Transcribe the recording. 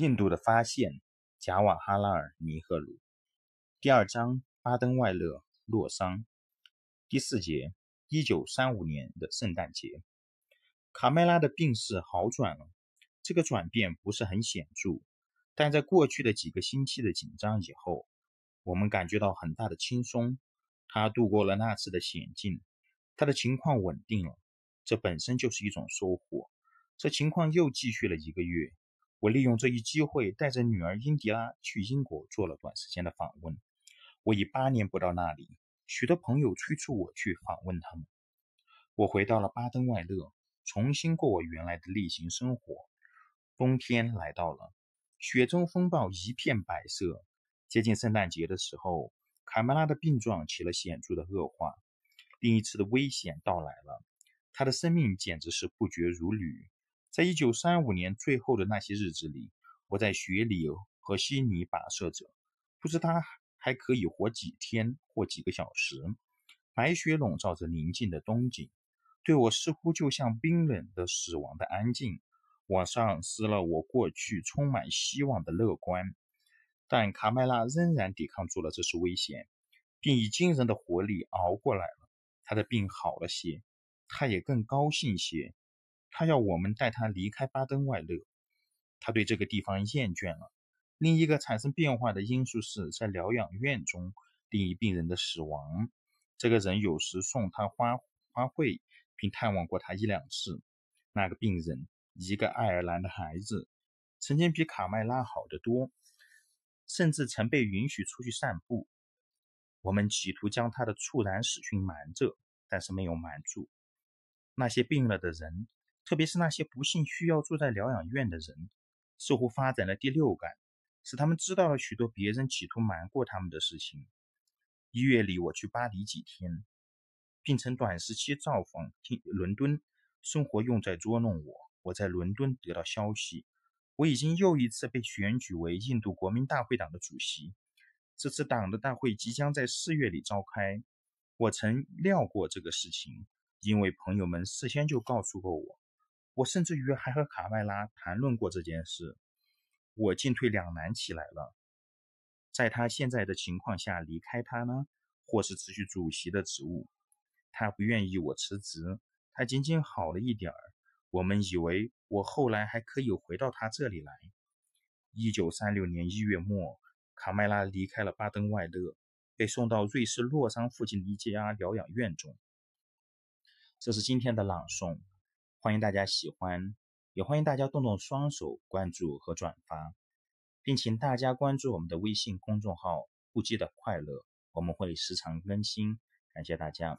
印度的发现，贾瓦哈拉尔·尼赫鲁。第二章：巴登外勒洛桑。第四节：一九三五年的圣诞节，卡麦拉的病势好转了。这个转变不是很显著，但在过去的几个星期的紧张以后，我们感觉到很大的轻松。他度过了那次的险境，他的情况稳定了，这本身就是一种收获。这情况又继续了一个月。我利用这一机会，带着女儿英迪拉去英国做了短时间的访问。我已八年不到那里，许多朋友催促我去访问他们。我回到了巴登外勒，重新过我原来的例行生活。冬天来到了，雪中风暴一片白色。接近圣诞节的时候，卡梅拉的病状起了显著的恶化，另一次的危险到来了。他的生命简直是不绝如缕。在一九三五年最后的那些日子里，我在雪里和稀泥跋涉着，不知他还可以活几天或几个小时。白雪笼罩着宁静的冬景，对我似乎就像冰冷的死亡的安静。我丧失了我过去充满希望的乐观，但卡麦拉仍然抵抗住了这次危险，并以惊人的活力熬过来了。他的病好了些，他也更高兴些。他要我们带他离开巴登外勒，他对这个地方厌倦了。另一个产生变化的因素是在疗养院中另一病人的死亡。这个人有时送他花花卉，并探望过他一两次。那个病人，一个爱尔兰的孩子，曾经比卡麦拉好得多，甚至曾被允许出去散步。我们企图将他的猝然死讯瞒着，但是没有瞒住那些病了的人。特别是那些不幸需要住在疗养院的人，似乎发展了第六感，使他们知道了许多别人企图瞒过他们的事情。一月里，我去巴黎几天，并曾短时期造访伦敦，生活用在捉弄我。我在伦敦得到消息，我已经又一次被选举为印度国民大会党的主席。这次党的大会即将在四月里召开。我曾料过这个事情，因为朋友们事先就告诉过我。我甚至于还和卡麦拉谈论过这件事，我进退两难起来了。在他现在的情况下离开他呢，或是辞去主席的职务？他不愿意我辞职，他仅仅好了一点儿。我们以为我后来还可以回到他这里来。一九三六年一月末，卡麦拉离开了巴登外勒，被送到瑞士洛桑附近的一家疗养院中。这是今天的朗诵。欢迎大家喜欢，也欢迎大家动动双手关注和转发，并请大家关注我们的微信公众号“不羁的快乐”，我们会时常更新。感谢大家。